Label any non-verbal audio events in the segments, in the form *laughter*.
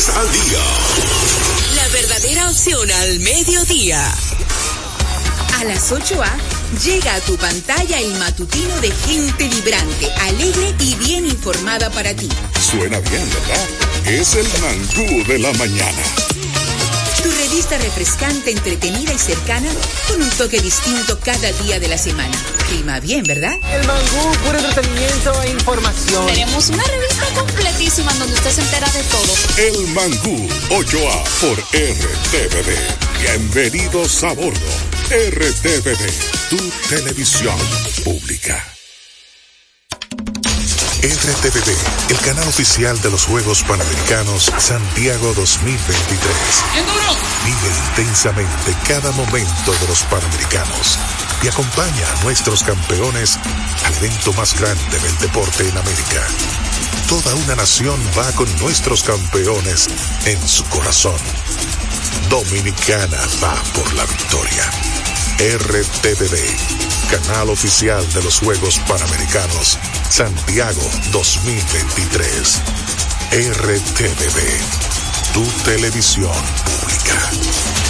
deportes al día. La verdadera opción al mediodía. A las 8A llega a tu pantalla el matutino de gente vibrante, alegre y bien informada para ti. Suena bien, ¿verdad? Es el mangú de la mañana. Tu revista refrescante, entretenida y cercana, con un toque distinto cada día de la semana. Clima bien, ¿verdad? El mangú, puro entretenimiento e información. Tenemos una revista completísima donde usted se entera de todo. El mangú, 8A por RTVD. Bienvenidos a bordo. RTVD, tu televisión pública. RTVD, el canal oficial de los Juegos Panamericanos Santiago 2023. Vive intensamente cada momento de los Panamericanos y acompaña a nuestros campeones al evento más grande del deporte en América. Toda una nación va con nuestros campeones en su corazón. Dominicana va por la victoria. RTVD, canal oficial de los Juegos Panamericanos Santiago 2023. RTVD, tu televisión pública.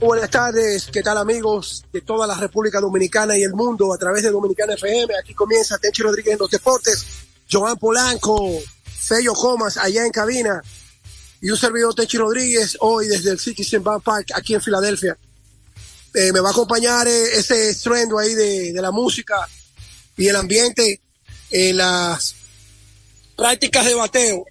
Buenas tardes, ¿qué tal amigos de toda la República Dominicana y el mundo a través de Dominicana FM? Aquí comienza Tenchi Rodríguez en los deportes, Joan Polanco, Fello Comas allá en cabina y un servidor Tenchi Rodríguez hoy desde el Citizen Bank Park aquí en Filadelfia. Eh, me va a acompañar eh, ese estruendo ahí de, de la música y el ambiente en las prácticas de bateo,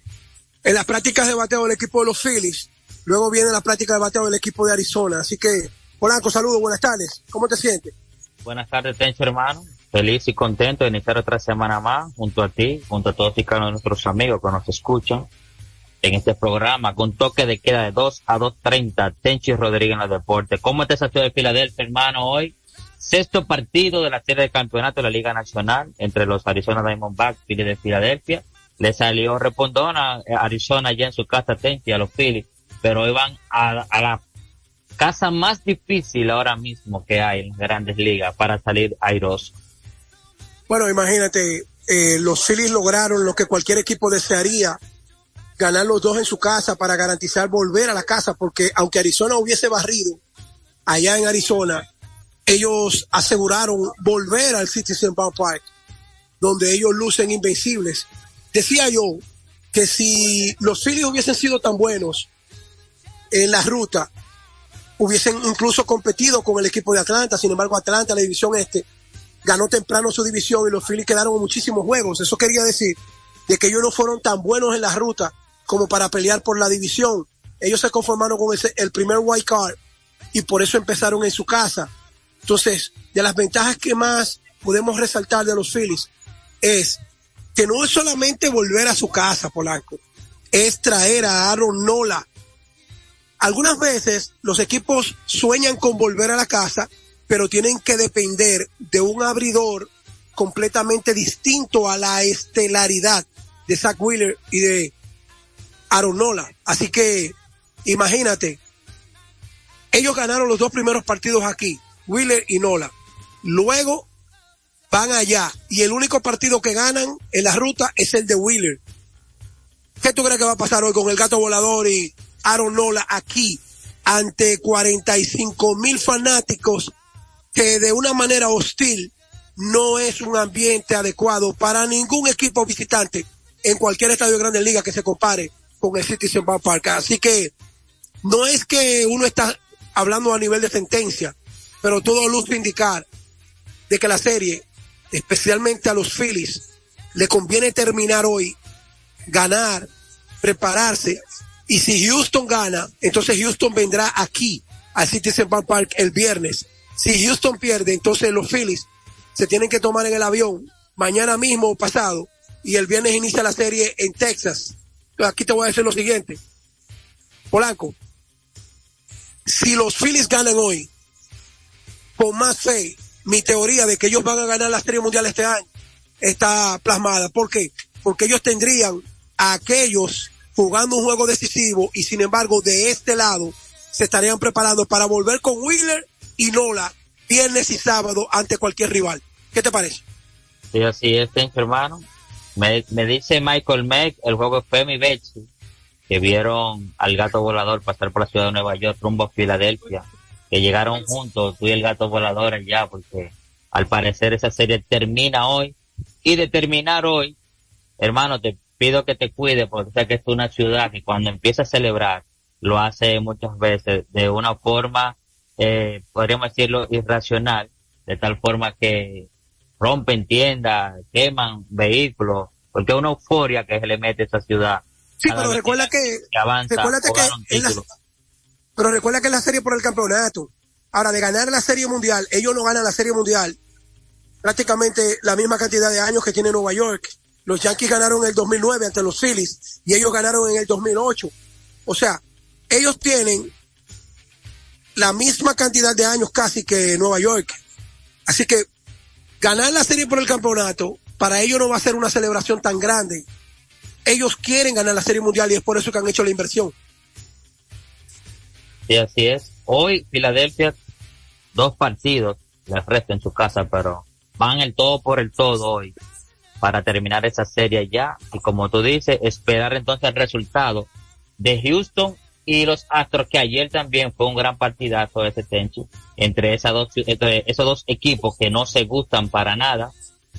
en las prácticas de bateo del equipo de los Phillies Luego viene la práctica de bateo del equipo de Arizona. Así que, Polanco, saludos, buenas tardes. ¿Cómo te sientes? Buenas tardes, Tencho, hermano. Feliz y contento de iniciar otra semana más junto a ti, junto a todos y cada uno de nuestros amigos que nos escuchan en este programa con toque de queda de 2 a 2.30. Tenchi Rodríguez en los deportes. ¿Cómo está esa ciudad de Filadelfia, hermano, hoy? Sexto partido de la serie de campeonato de la Liga Nacional entre los Arizona Diamondbacks y de Filadelfia. Le salió respondona Arizona ya en su casa Tenchi a los Phillies pero hoy van a, la casa más difícil ahora mismo que hay en grandes ligas para salir airoso. Bueno, imagínate, eh, los Phillies lograron lo que cualquier equipo desearía, ganar los dos en su casa para garantizar volver a la casa, porque aunque Arizona hubiese barrido allá en Arizona, ellos aseguraron volver al Citizen Bank Park, donde ellos lucen invencibles. Decía yo que si los Phillies hubiesen sido tan buenos en la ruta hubiesen incluso competido con el equipo de Atlanta. Sin embargo, Atlanta, la división este, ganó temprano su división y los Phillies quedaron muchísimos juegos. Eso quería decir de que ellos no fueron tan buenos en la ruta como para pelear por la división. Ellos se conformaron con ese, el primer white card y por eso empezaron en su casa. Entonces, de las ventajas que más podemos resaltar de los Phillies es que no es solamente volver a su casa, Polanco, es traer a Aaron Nola, algunas veces los equipos sueñan con volver a la casa, pero tienen que depender de un abridor completamente distinto a la estelaridad de Zach Wheeler y de Aaron Nola. Así que imagínate, ellos ganaron los dos primeros partidos aquí, Wheeler y Nola. Luego van allá y el único partido que ganan en la ruta es el de Wheeler. ¿Qué tú crees que va a pasar hoy con el gato volador y Aaron Nola aquí ante 45 mil fanáticos que de una manera hostil no es un ambiente adecuado para ningún equipo visitante en cualquier estadio de Grandes Ligas que se compare con el Citizen Bank Park. Así que no es que uno está hablando a nivel de sentencia, pero todo luce indicar de que la serie, especialmente a los Phillies, le conviene terminar hoy, ganar, prepararse y si Houston gana, entonces Houston vendrá aquí al Citizen Bank Park el viernes. Si Houston pierde, entonces los Phillies se tienen que tomar en el avión mañana mismo pasado y el viernes inicia la serie en Texas. Aquí te voy a decir lo siguiente. Polanco, si los Phillies ganan hoy, con más fe, mi teoría de que ellos van a ganar la serie mundial este año está plasmada. ¿Por qué? Porque ellos tendrían a aquellos jugando un juego decisivo y sin embargo de este lado se estarían preparando para volver con Wheeler y Nola viernes y sábado ante cualquier rival. ¿Qué te parece? Sí, así es, hermano. Me, dice Michael Meck, el juego Femi Betsy, que vieron al gato volador pasar por la ciudad de Nueva York rumbo a Filadelfia, que llegaron juntos, tú y el gato volador allá, porque al parecer esa serie termina hoy. Y de terminar hoy, hermano, te pido que te cuide porque sé que es una ciudad que cuando empieza a celebrar lo hace muchas veces de una forma, eh, podríamos decirlo, irracional, de tal forma que rompen tiendas, queman vehículos, porque es una euforia que se le mete a esa ciudad. Sí, pero recuerda que, recuerda que pero recuerda que es la serie por el campeonato. Ahora, de ganar la serie mundial, ellos no ganan la serie mundial prácticamente la misma cantidad de años que tiene Nueva York. Los Yankees ganaron en el 2009 ante los Phillies y ellos ganaron en el 2008. O sea, ellos tienen la misma cantidad de años casi que Nueva York. Así que ganar la serie por el campeonato para ellos no va a ser una celebración tan grande. Ellos quieren ganar la serie mundial y es por eso que han hecho la inversión. Sí, así es. Hoy Filadelfia, dos partidos, les resta en su casa, pero van el todo por el todo hoy para terminar esa serie ya. Y como tú dices, esperar entonces el resultado de Houston y los Astros, que ayer también fue un gran partidazo ese Tenchi, entre, esas dos, entre esos dos equipos que no se gustan para nada.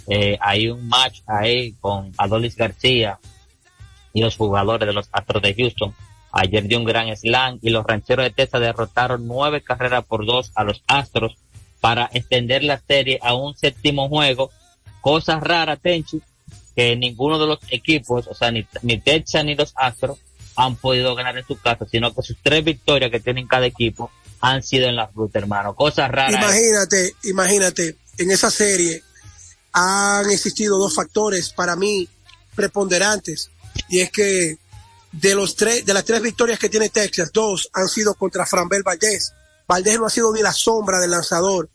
Eh, hay un match ahí con Adolis García y los jugadores de los Astros de Houston. Ayer dio un gran slam y los rancheros de Texas derrotaron nueve carreras por dos a los Astros para extender la serie a un séptimo juego cosas raras, Tenchi, que ninguno de los equipos, o sea, ni, Texas ni los Astros, han podido ganar en su casa, sino que sus tres victorias que tienen cada equipo han sido en la ruta, hermano. Cosas raras. Imagínate, imagínate, en esa serie han existido dos factores para mí preponderantes, y es que de los tres, de las tres victorias que tiene Texas, dos han sido contra Franbel Valdés. Valdés no ha sido ni la sombra del lanzador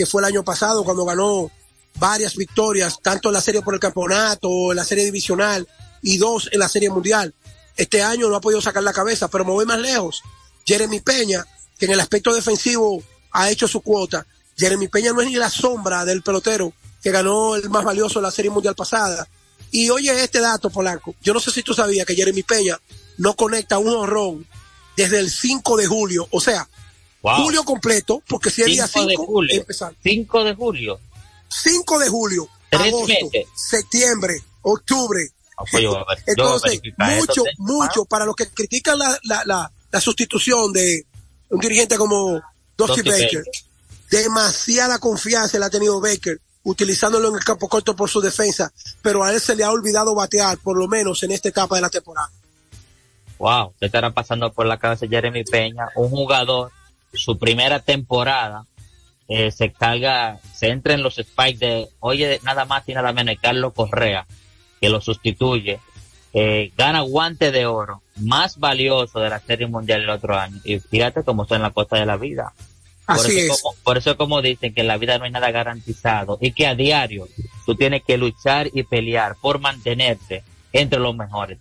que fue el año pasado cuando ganó varias victorias, tanto en la serie por el campeonato, en la serie divisional y dos en la serie mundial. Este año no ha podido sacar la cabeza, pero me voy más lejos. Jeremy Peña, que en el aspecto defensivo ha hecho su cuota. Jeremy Peña no es ni la sombra del pelotero que ganó el más valioso en la serie mundial pasada. Y oye este dato, Polanco. Yo no sé si tú sabías que Jeremy Peña no conecta un horrón desde el 5 de julio. O sea, julio completo, porque si es día 5 de julio. 5 de julio. 5 de julio, agosto, septiembre, octubre. Ah, pues Entonces, mucho, mucho para los que critican la, la, la, la sustitución de un dirigente como Dusty Baker, demasiada confianza le ha tenido Baker utilizándolo en el campo corto por su defensa, pero a él se le ha olvidado batear, por lo menos en esta etapa de la temporada. Wow, te estará pasando por la cabeza Jeremy Peña, un jugador, su primera temporada, eh, se carga, se entra en los spikes de, oye, nada más y nada menos, Carlos Correa, que lo sustituye, eh, gana guante de oro, más valioso de la Serie Mundial el otro año. Y fíjate cómo está en la costa de la vida. Por Así eso, es. Como, por eso como dicen que en la vida no hay nada garantizado y que a diario tú tienes que luchar y pelear por mantenerte entre los mejores.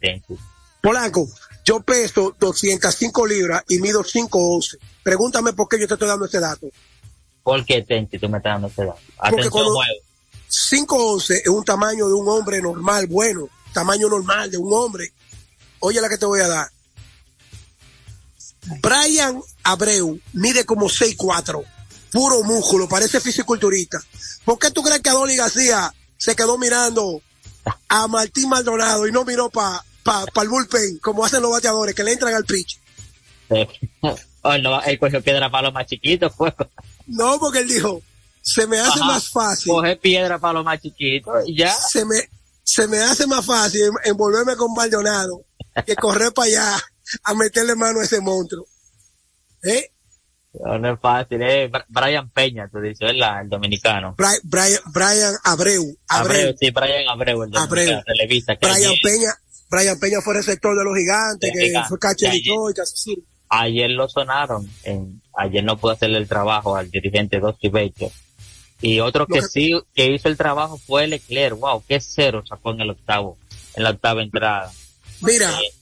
Polanco, yo peso 205 libras y mido 5'11. Pregúntame por qué yo te estoy dando este dato. ¿Por qué, Tenchi, tú me estás dando ese dato? Atención, 5'11 es un tamaño de un hombre normal, bueno, tamaño normal de un hombre. Oye la que te voy a dar. Brian Abreu mide como 6'4, puro músculo, parece fisiculturista. ¿Por qué tú crees que Adoli García se quedó mirando a Martín Maldonado y no miró para pa, pa el bullpen, como hacen los bateadores, que le entran al pitch? *laughs* oh, no, él cogió piedra para los más chiquitos, pues. No, porque él dijo, se me hace más fácil. Coge piedra para los más chiquitos y ya. Se me, se me hace más fácil envolverme con Maldonado que correr para allá a meterle mano a ese monstruo. ¿Eh? No, es fácil, es Brian Peña, tú dices, ¿verdad? El dominicano. Brian, Brian, Abreu, Abreu. sí, Brian Abreu, el Abreu. Televisa. Brian Peña, Brian Peña fue receptor de los gigantes, que fue catcher de Detroit, así. Ayer lo sonaron, en, ayer no pudo hacerle el trabajo al dirigente Dusty Baker. Y otro que, sí, que hizo el trabajo fue Leclerc, wow, qué cero sacó en el octavo, en la octava entrada. Mira, eh,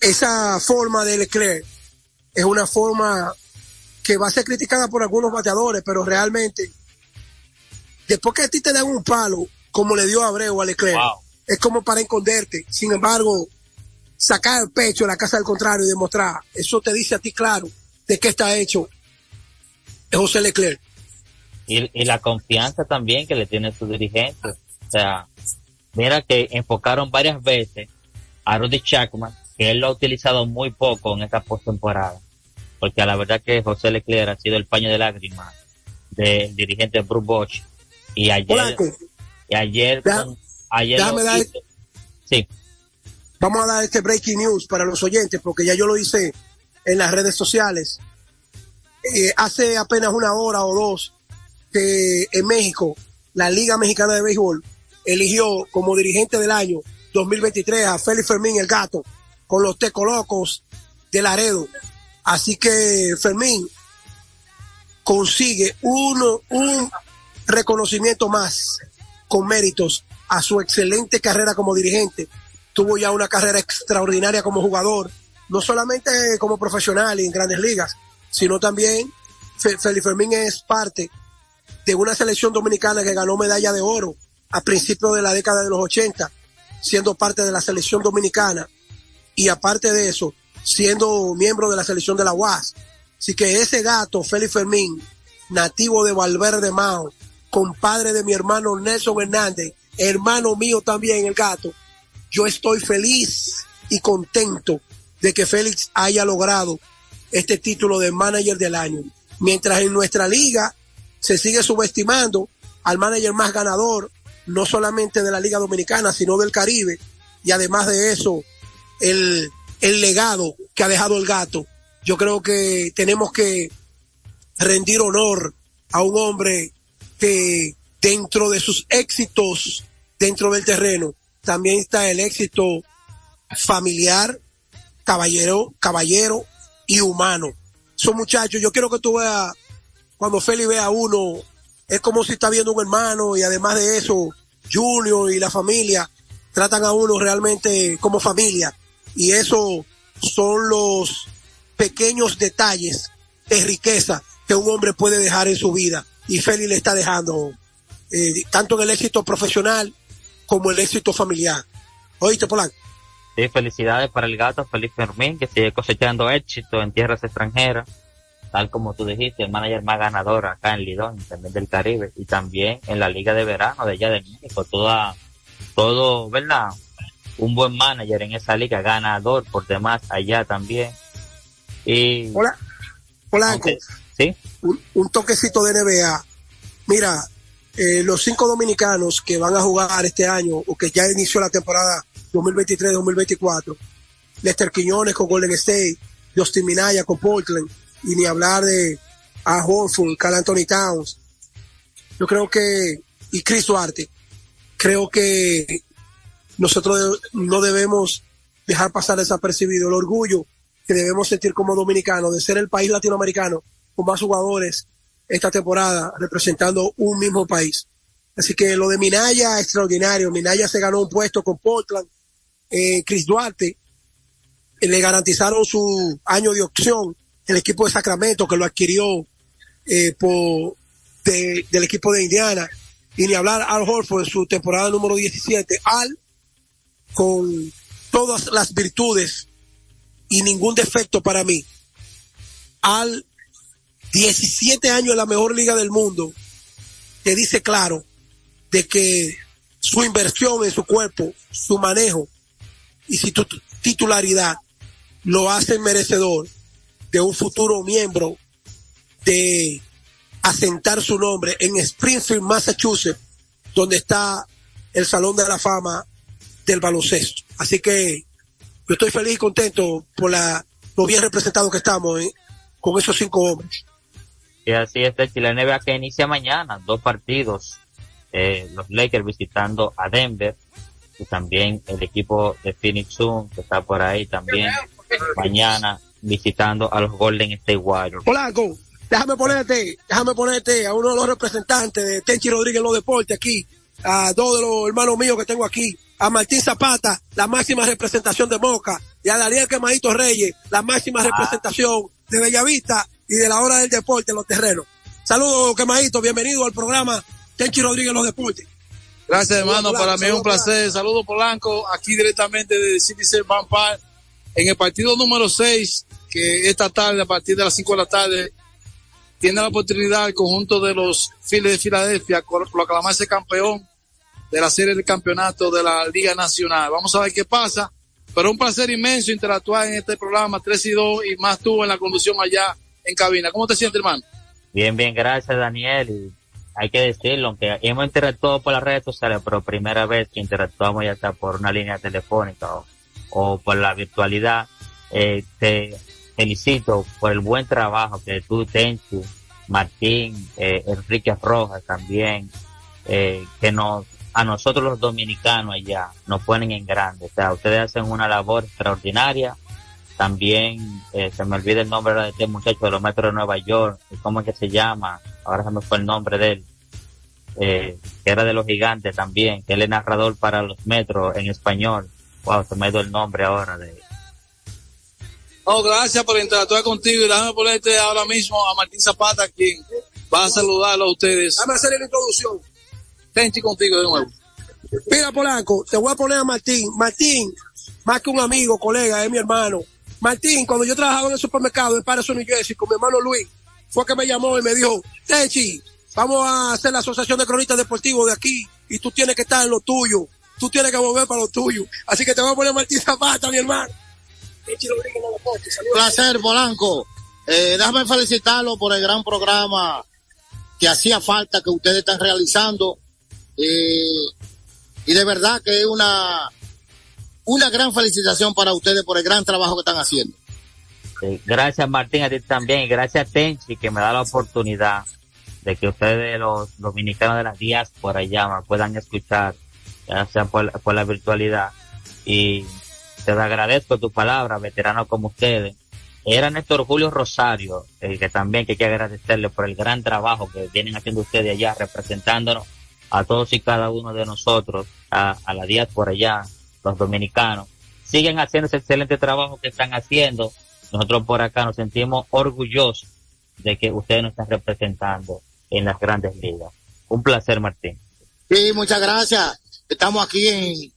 esa forma de Leclerc es una forma que va a ser criticada por algunos bateadores, pero realmente, después que a ti te dan un palo, como le dio a Abreu a Leclerc, es como para esconderte. Sin embargo, sacar el pecho de la casa del contrario y demostrar, eso te dice a ti claro de qué está hecho José Leclerc. Y, la confianza también que le tiene su dirigente. O sea, mira que enfocaron varias veces a Rudy Chapman, que él lo ha utilizado muy poco en esta postemporada porque a la verdad que José Leclerc ha sido el paño de lágrimas del dirigente Bruce Bosch y ayer y ayer ayer sí vamos a dar este breaking news para los oyentes porque ya yo lo hice en las redes sociales eh, hace apenas una hora o dos que en México la Liga Mexicana de Béisbol eligió como dirigente del año 2023 a Félix Fermín el Gato con los Tecolocos de Laredo Así que Fermín consigue uno, un reconocimiento más con méritos a su excelente carrera como dirigente. Tuvo ya una carrera extraordinaria como jugador, no solamente como profesional y en grandes ligas, sino también Félix Fermín es parte de una selección dominicana que ganó medalla de oro a principios de la década de los 80, siendo parte de la selección dominicana. Y aparte de eso, siendo miembro de la selección de la UAS. Así que ese gato, Félix Fermín, nativo de Valverde Mao, compadre de mi hermano Nelson Hernández, hermano mío también el gato, yo estoy feliz y contento de que Félix haya logrado este título de manager del año. Mientras en nuestra liga se sigue subestimando al manager más ganador, no solamente de la Liga Dominicana, sino del Caribe. Y además de eso, el el legado que ha dejado el gato. Yo creo que tenemos que rendir honor a un hombre que dentro de sus éxitos dentro del terreno también está el éxito familiar, caballero, caballero y humano. Son muchachos, yo quiero que tú veas, cuando Félix ve a uno, es como si está viendo un hermano y además de eso, Junior y la familia tratan a uno realmente como familia y eso son los pequeños detalles de riqueza que un hombre puede dejar en su vida y Félix le está dejando eh, tanto en el éxito profesional como el éxito familiar. ¿Oíste, Polanco? Sí, felicidades para el gato Feliz Fermín, que sigue cosechando éxito en tierras extranjeras, tal como tú dijiste, el manager más ganador acá en Lidón, también del Caribe, y también en la Liga de Verano de allá de México, toda, todo, ¿verdad? un buen manager en esa liga, ganador por demás allá también. Y, Hola, hola, ¿sí? Un, toquecito de NBA. Mira, eh, los cinco dominicanos que van a jugar este año o que ya inició la temporada 2023-2024, Lester Quiñones con Golden State, Justin Minaya con Portland, y ni hablar de a Horford, Carl Anthony Towns. Yo creo que, y Chris Duarte, creo que nosotros no debemos dejar pasar desapercibido el orgullo que debemos sentir como dominicanos de ser el país latinoamericano con más jugadores esta temporada representando un mismo país. Así que lo de Minaya, extraordinario. Minaya se ganó un puesto con Portland. Eh, Chris Duarte eh, le garantizaron su año de opción el equipo de Sacramento que lo adquirió eh, por, del equipo de Indiana. Y ni hablar Al Horford en su temporada número 17. Al con todas las virtudes y ningún defecto para mí, al 17 años en la mejor liga del mundo, te dice claro de que su inversión en su cuerpo, su manejo y su titularidad lo hace merecedor de un futuro miembro de asentar su nombre en Springfield, Massachusetts, donde está el Salón de la Fama del baloncesto. Así que yo estoy feliz y contento por la, lo bien representado que estamos ¿eh? con esos cinco hombres. Sí, así es, de la NBA que inicia mañana, dos partidos, eh, los Lakers visitando a Denver y también el equipo de Phoenix Sun que está por ahí también mañana visitando a los Golden State Warriors. Polanco, déjame ponerte, déjame ponerte a uno de los representantes de Tenchi Rodríguez en los deportes aquí, a dos de los hermanos míos que tengo aquí, a Martín Zapata, la máxima representación de Moca, y a Daniel Quemadito Reyes, la máxima representación de Bellavista y de la hora del deporte en los terrenos. Saludos, Quemadito, bienvenido al programa Tenchi Rodríguez en los deportes. Gracias, hermano. Para mí es un placer. Saludos, Polanco, aquí directamente de Citizen Vampire, en el partido número 6, que esta tarde, a partir de las 5 de la tarde, tiene la oportunidad el conjunto de los Phillies de Filadelfia proclamarse campeón de la serie de campeonato de la Liga Nacional. Vamos a ver qué pasa, pero un placer inmenso interactuar en este programa 3 y 2 y más tú en la conducción allá en cabina. ¿Cómo te sientes, hermano? Bien, bien, gracias, Daniel. Y hay que decirlo, aunque hemos interactuado por las redes sociales, pero primera vez que interactuamos ya está por una línea telefónica o, por la virtualidad, eh, te felicito por el buen trabajo que tú, Tenchi, Martín, eh, Enrique Rojas también, eh, que nos, a nosotros los dominicanos allá nos ponen en grande. O sea, ustedes hacen una labor extraordinaria. También eh, se me olvida el nombre de este muchacho de los metros de Nueva York, ¿cómo es que se llama? Ahora se me fue el nombre de él. Eh, que era de los gigantes también, que él es narrador para los metros en español. Wow, se me dio el nombre ahora de Oh, gracias por interactuar contigo y déjame ponerte ahora mismo a Martín Zapata, quien va a saludarlo a ustedes. Déjame hacer la introducción. Tenchi contigo de nuevo. Mira, Polanco, te voy a poner a Martín. Martín, más que un amigo, colega, es mi hermano. Martín, cuando yo trabajaba en el supermercado en Patterson, New Jersey, con mi hermano Luis, fue que me llamó y me dijo, Tenchi, vamos a hacer la asociación de cronistas deportivos de aquí y tú tienes que estar en lo tuyo. Tú tienes que volver para lo tuyo. Así que te voy a poner Martín Zapata, mi hermano. Placer, Polanco. Eh, déjame felicitarlo por el gran programa que hacía falta que ustedes están realizando. Eh, y de verdad que es una, una gran felicitación para ustedes por el gran trabajo que están haciendo. gracias Martín, a ti también, y gracias a Tenchi que me da la oportunidad de que ustedes, los dominicanos de las diáspora allá, puedan escuchar, ya sea por, por la virtualidad. Y te agradezco tu palabra, veterano como ustedes. Era Néstor Julio Rosario, el que también que hay que agradecerle por el gran trabajo que vienen haciendo ustedes allá, representándonos a todos y cada uno de nosotros, a, a la diáspora allá, los dominicanos. Siguen haciendo ese excelente trabajo que están haciendo. Nosotros por acá nos sentimos orgullosos de que ustedes nos están representando en las grandes ligas. Un placer, Martín. Sí, muchas gracias. Estamos aquí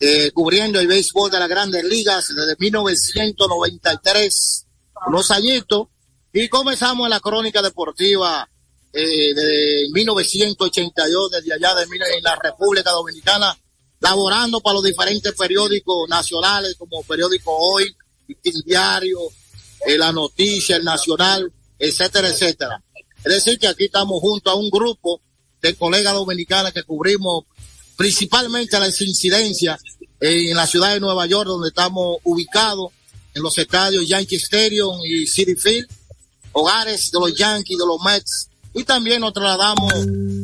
eh, cubriendo el béisbol de las grandes ligas desde 1993, unos añitos, y comenzamos en la crónica deportiva eh, de 1982, desde allá de, en la República Dominicana, laborando para los diferentes periódicos nacionales como Periódico Hoy, el Diario, eh, La Noticia, El Nacional, etcétera, etcétera. Es decir, que aquí estamos junto a un grupo de colegas dominicanos que cubrimos principalmente las incidencias en la ciudad de Nueva York, donde estamos ubicados en los estadios Yankee Stadium y City Field, hogares de los Yankees, de los Mets, y también nos trasladamos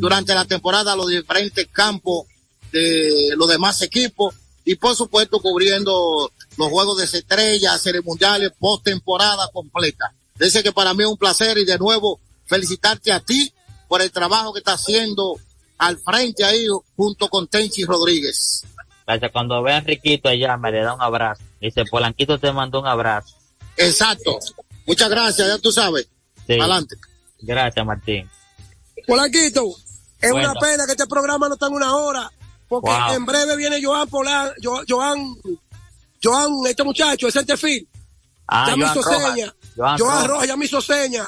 durante la temporada a los diferentes campos de los demás equipos y por supuesto cubriendo los juegos de estrellas, series mundiales, post-temporada completa. Dice que para mí es un placer y de nuevo felicitarte a ti por el trabajo que está haciendo al frente ahí junto con Tenchi Rodríguez. Gracias. Cuando ve a Enriquito allá, me le da un abrazo. Dice, Polanquito te mandó un abrazo. Exacto. Muchas gracias, ya tú sabes. Adelante. Gracias, Martín. Polanquito, es una pena que este programa no está en una hora, porque en breve viene Joan Polan, Joan, Joan, este muchacho, el centerfield. Ah, ya me hizo seña. Joan, Rojas ya me hizo seña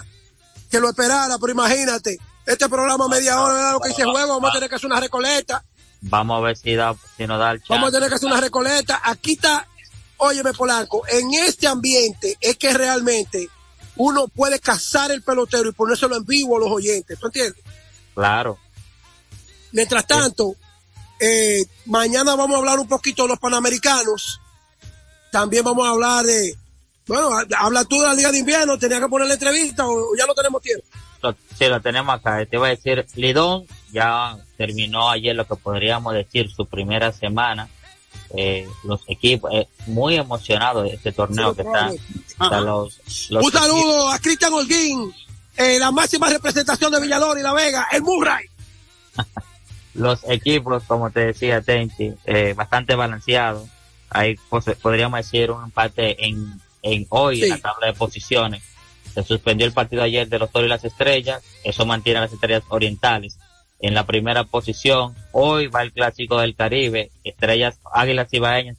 que lo esperara, pero imagínate, este programa media hora, lo que hice juego, vamos a tener que hacer una recoleta. Vamos a ver si, da, si nos da el chance. Vamos a tener que hacer una recoleta. Aquí está, óyeme Polanco, en este ambiente es que realmente uno puede cazar el pelotero y ponérselo en vivo a los oyentes, ¿tú entiendes? Claro. Mientras tanto, eh, mañana vamos a hablar un poquito de los panamericanos. También vamos a hablar de, bueno, habla tú de la Liga de Invierno, tenía que poner la entrevista o ya no tenemos tiempo. sí, lo tenemos acá. Te iba a decir, Lidón ya terminó ayer lo que podríamos decir su primera semana. Eh, los equipos, eh, muy emocionados de este torneo que está. los, Un saludo a Cristian Holguín, eh, la máxima representación de Villador y La Vega, el Murray. Los equipos, como te decía Tenchi, eh, bastante balanceados. Ahí podríamos decir un empate en, en hoy en la tabla de posiciones se suspendió el partido ayer de los Toros y las Estrellas. Eso mantiene a las Estrellas Orientales en la primera posición. Hoy va el Clásico del Caribe. Estrellas Águilas Ibaeñas.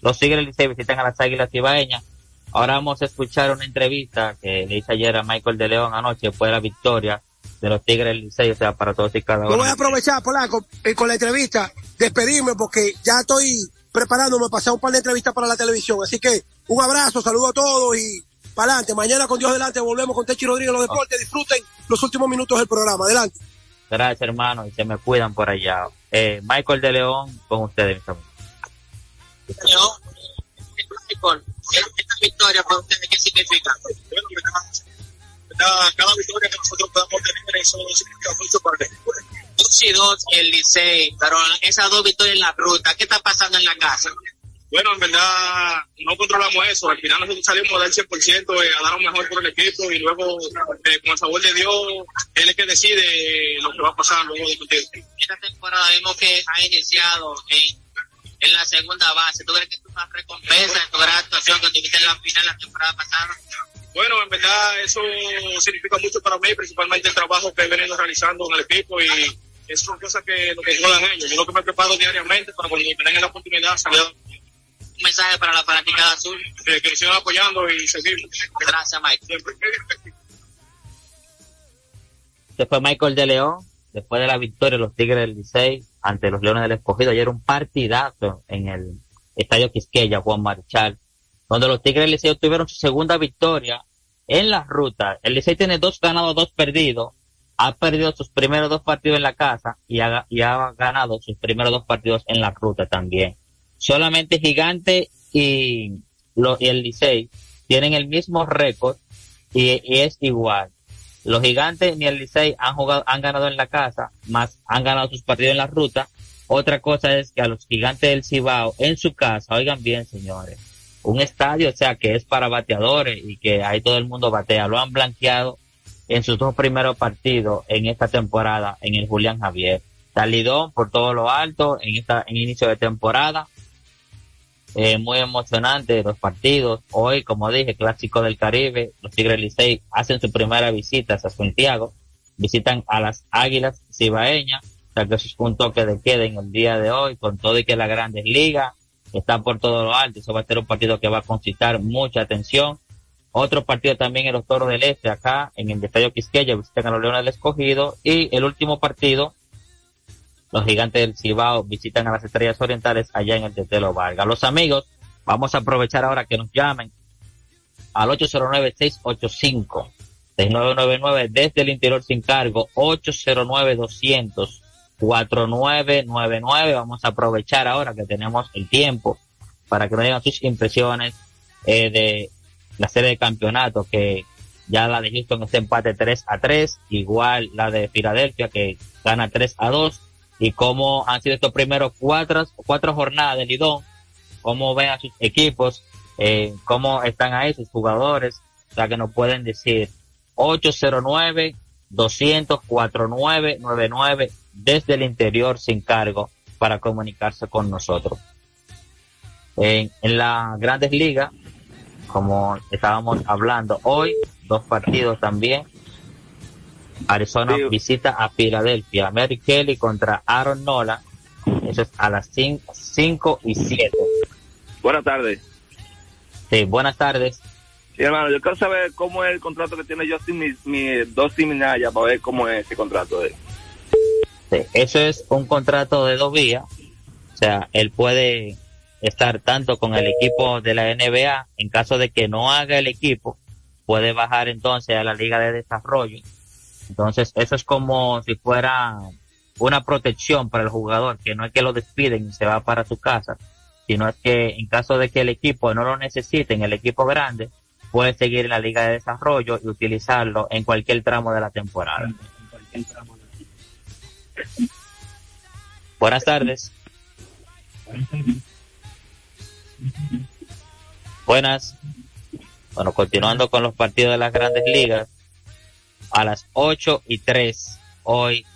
los Tigres se visitan a las Águilas Ibaeñas. Ahora vamos a escuchar una entrevista que le hice ayer a Michael de León anoche después de la victoria de los Tigres del Licey, o sea, para todos y cada uno. voy a aprovechar, Polanco, eh, con la entrevista, despedirme porque ya estoy preparándome para hacer un par de entrevistas para la televisión. Así que un abrazo, saludo a todos y para adelante. Mañana con Dios delante volvemos con Techi Rodríguez los deportes. Disfruten los últimos minutos del programa. Adelante. Gracias, hermano, y se me cuidan por allá. Eh, Michael de León, con ustedes, mis amigos. Michael, esta victoria para ustedes, ¿qué significa? Bueno, cada victoria que nosotros podamos eso significa mucho para el 2 y 2 el Licey, pero esas dos victorias en la ruta, ¿qué está pasando en la casa? Bueno, en verdad no controlamos eso. Al final nosotros salimos del 100% eh, a dar lo mejor por el equipo y luego, eh, con el favor de Dios, él es que decide lo que va a pasar luego del partido. Esta temporada vemos que ha iniciado en, en la segunda base. ¿Tú crees que es una recompensa de tu gran actuación que tuviste en la final la temporada pasada? Bueno, en verdad eso significa mucho para mí, principalmente el trabajo que he venido realizando en el equipo y eso son cosas que lo que juegan ellos. Yo lo que me preparo diariamente para cuando me den la oportunidad salir mensaje para la fanaticada azul. que nos sigan apoyando y seguimos. Gracias, Mike. Este fue Michael de León, después de la victoria de los Tigres del Licey ante los Leones del Escogido. Ayer un partidazo en el Estadio Quisqueya, Juan Marchal, donde los Tigres del Licey obtuvieron su segunda victoria en la ruta. El Licey tiene dos ganados, dos perdidos. Ha perdido sus primeros dos partidos en la casa y ha, ganado sus primeros dos partidos en la ruta también. Solamente Gigante y el Licey tienen el mismo récord y, es igual. Los Gigantes ni el Licey han jugado, han ganado en la casa, más han ganado sus partidos en la ruta. Otra cosa es que a los Gigantes del Cibao en su casa, oigan bien señores, un estadio, o sea, que es para bateadores y que ahí todo el mundo batea, lo han blanqueado en sus dos primeros partidos en esta temporada en el Julián Javier. Talidón por todo lo alto en esta en inicio de temporada eh, muy emocionante los partidos. Hoy, como dije, Clásico del Caribe, los Tigres Licey hacen su primera visita a Santiago, visitan a las Águilas Cibaeñas, o sea que eso es un toque de queda en el día de hoy, con todo y que la Grandes Ligas está por todo lo alto, eso va a ser un partido que va a concitar mucha atención. Otro partido también en los Toros del Este, acá en el Estadio Quisqueya, visitan a los Leones del Escogido, y el último partido los gigantes del Cibao visitan a las estrellas orientales allá en el Tetelo Vargas. Los amigos, vamos a aprovechar ahora que nos llamen al 809-685-6999 desde el interior sin cargo, 809-200-4999. Vamos a aprovechar ahora que tenemos el tiempo para que nos digan sus impresiones eh, de la serie de campeonato que ya la de Houston es empate 3 a 3, igual la de Filadelfia que gana 3 a 2 y cómo han sido estos primeros cuatro, cuatro jornadas de Lidón, cómo ven a sus equipos, eh, cómo están ahí sus jugadores, o sea que nos pueden decir 809 200 4999 desde el interior sin cargo para comunicarse con nosotros. En, en las grandes ligas, como estábamos hablando hoy, dos partidos también, Arizona visita a Filadelfia. Mary Kelly contra Aaron Nola. Eso es a las 5 y 7. Buenas tardes. Sí, buenas tardes. Sí, hermano, yo quiero saber cómo es el contrato que tiene Justin, mi, mi dos Minaya, para ver cómo es ese contrato de él. Sí, eso es un contrato de dos vías. O sea, él puede estar tanto con el equipo de la NBA, en caso de que no haga el equipo, puede bajar entonces a la Liga de Desarrollo entonces, eso es como si fuera una protección para el jugador, que no es que lo despiden y se va para su casa, sino es que en caso de que el equipo no lo necesite, en el equipo grande, puede seguir en la Liga de Desarrollo y utilizarlo en cualquier tramo de la temporada. Buenas tardes. Buenas. Bueno, continuando con los partidos de las grandes ligas, a las 8 y 3, hoy,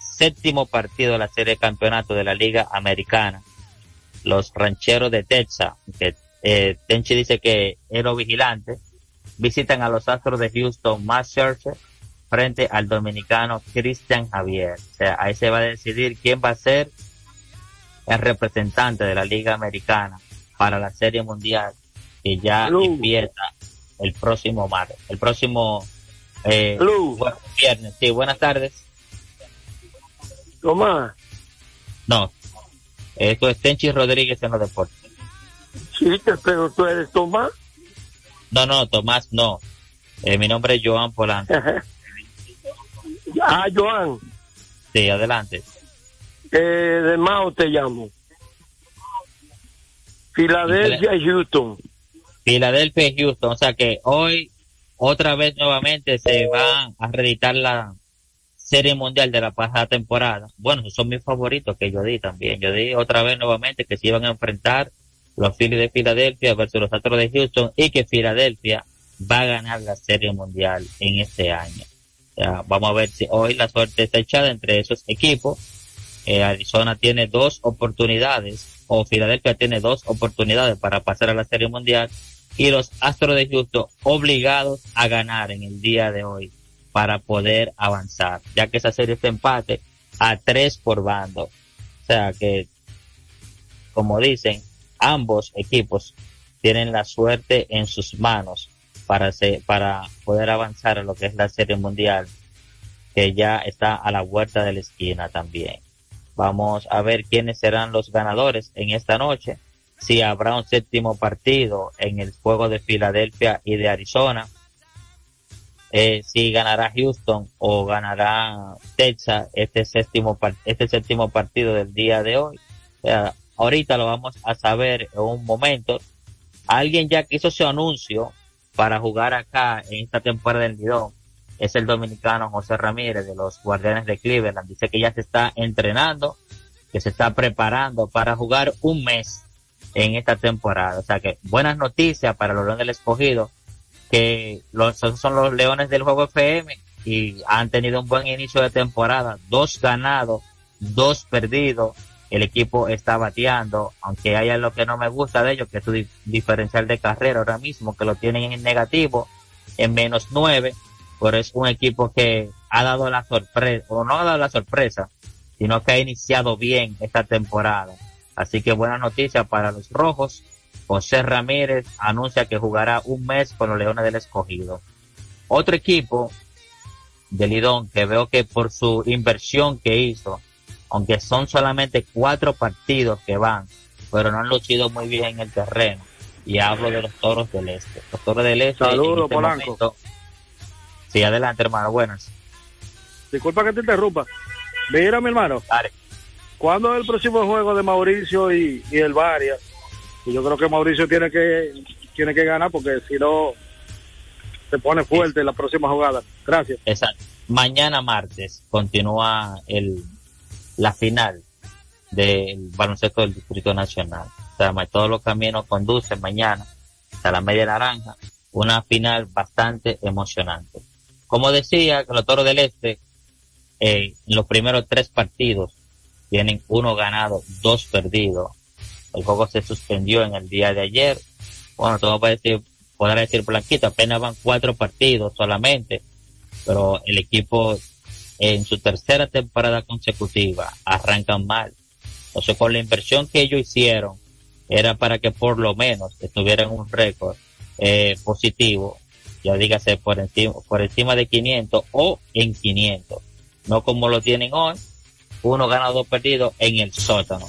séptimo partido de la serie de campeonato de la Liga Americana. Los rancheros de Texas, que eh, Tenchi dice que lo vigilante, visitan a los Astros de Houston, Scherzer, frente al dominicano Cristian Javier. O sea, ahí se va a decidir quién va a ser el representante de la Liga Americana para la Serie Mundial que ya empieza el próximo martes, el próximo eh, viernes. Sí, buenas tardes. Tomás. No, esto es Tenchi Rodríguez en los deportes. Sí, pero tú eres Tomás. No, no, Tomás, no. Eh, mi nombre es Joan Polanco. ah, Joan. Sí, adelante. Eh, de Mao te llamo. Filadelfia y Houston. Filadelfia y Houston. O sea que hoy, otra vez nuevamente, se va a reeditar la Serie Mundial de la pasada temporada. Bueno, esos son mis favoritos que yo di también. Yo di otra vez nuevamente que se iban a enfrentar los Phillies de Filadelfia versus los Astros de Houston y que Filadelfia va a ganar la Serie Mundial en este año. vamos a ver si hoy la suerte está echada entre esos equipos. Eh, Arizona tiene dos oportunidades, o Filadelfia tiene dos oportunidades para pasar a la Serie Mundial, y los Astros de Houston obligados a ganar en el día de hoy para poder avanzar, ya que esa serie está empate a tres por bando. O sea que, como dicen, ambos equipos tienen la suerte en sus manos para, para poder avanzar a lo que es la Serie Mundial, que ya está a la vuelta de la esquina también. Vamos a ver quiénes serán los ganadores en esta noche, si habrá un séptimo partido en el juego de Filadelfia y de Arizona, eh, si ganará Houston o ganará Texas este séptimo, este séptimo partido del día de hoy. Ahorita lo vamos a saber en un momento. Alguien ya que hizo su anuncio para jugar acá en esta temporada del Lidón es el dominicano José Ramírez de los Guardianes de Cleveland. Dice que ya se está entrenando, que se está preparando para jugar un mes en esta temporada. O sea que buenas noticias para los Leones del Escogido, que los, son los Leones del Juego FM y han tenido un buen inicio de temporada. Dos ganados, dos perdidos. El equipo está bateando, aunque haya lo que no me gusta de ellos, que es su diferencial de carrera ahora mismo, que lo tienen en negativo, en menos nueve pero es un equipo que ha dado la sorpresa, o no ha dado la sorpresa, sino que ha iniciado bien esta temporada. Así que buena noticia para los rojos. José Ramírez anuncia que jugará un mes con los Leones del Escogido. Otro equipo de Lidón que veo que por su inversión que hizo, aunque son solamente cuatro partidos que van, pero no han lucido muy bien en el terreno. Y hablo de los toros del este. Los toros del este. Saludos, este Sí, adelante, hermano, buenas. Disculpa que te interrumpa. Mira, mi hermano. Dale. ¿Cuándo es el próximo juego de Mauricio y, el Varia? Y yo creo que Mauricio tiene que tiene que ganar porque si no se pone fuerte en la próxima jugada. Gracias. Exacto. Mañana martes continúa el la final del baloncesto del Distrito Nacional. O sea, todos los caminos conducen mañana hasta la media naranja. Una final bastante emocionante. Como decía, los Toros del Este, eh, los primeros tres partidos, tienen uno ganado, dos perdidos. El juego se suspendió en el día de ayer. Bueno, todo decir, podrá decir Blanquito, apenas van cuatro partidos solamente, pero el equipo en su tercera temporada consecutiva arrancan mal. Entonces, con la inversión que ellos hicieron, era para que por lo menos estuvieran un récord eh, positivo ya dígase por encima, por encima de 500 o en 500, no como lo tienen hoy, uno ganado, dos perdidos en el sótano.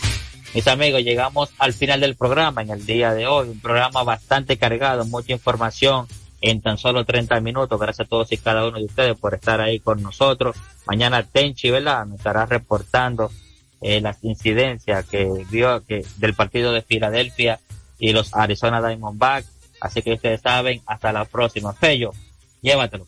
Mis amigos, llegamos al final del programa en el día de hoy, un programa bastante cargado, mucha información en tan solo 30 minutos. Gracias a todos y cada uno de ustedes por estar ahí con nosotros. Mañana Tenchi, ¿verdad? Nos estará reportando eh, las incidencias que vio que del partido de Filadelfia y los Arizona Diamondbacks Así que ustedes saben, hasta la próxima. Fello, llévatelo.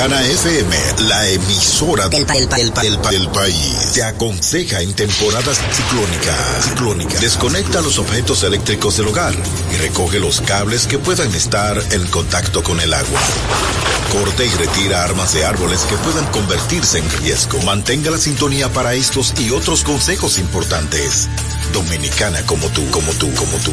Dominicana FM, la emisora del, pa- del pa- del pa- del pa- del país, te aconseja en temporadas ciclónicas. Ciclónica. Desconecta los objetos eléctricos del hogar y recoge los cables que puedan estar en contacto con el agua. Corte y retira armas de árboles que puedan convertirse en riesgo. Mantenga la sintonía para estos y otros consejos importantes. Dominicana como tú, como tú, como tú.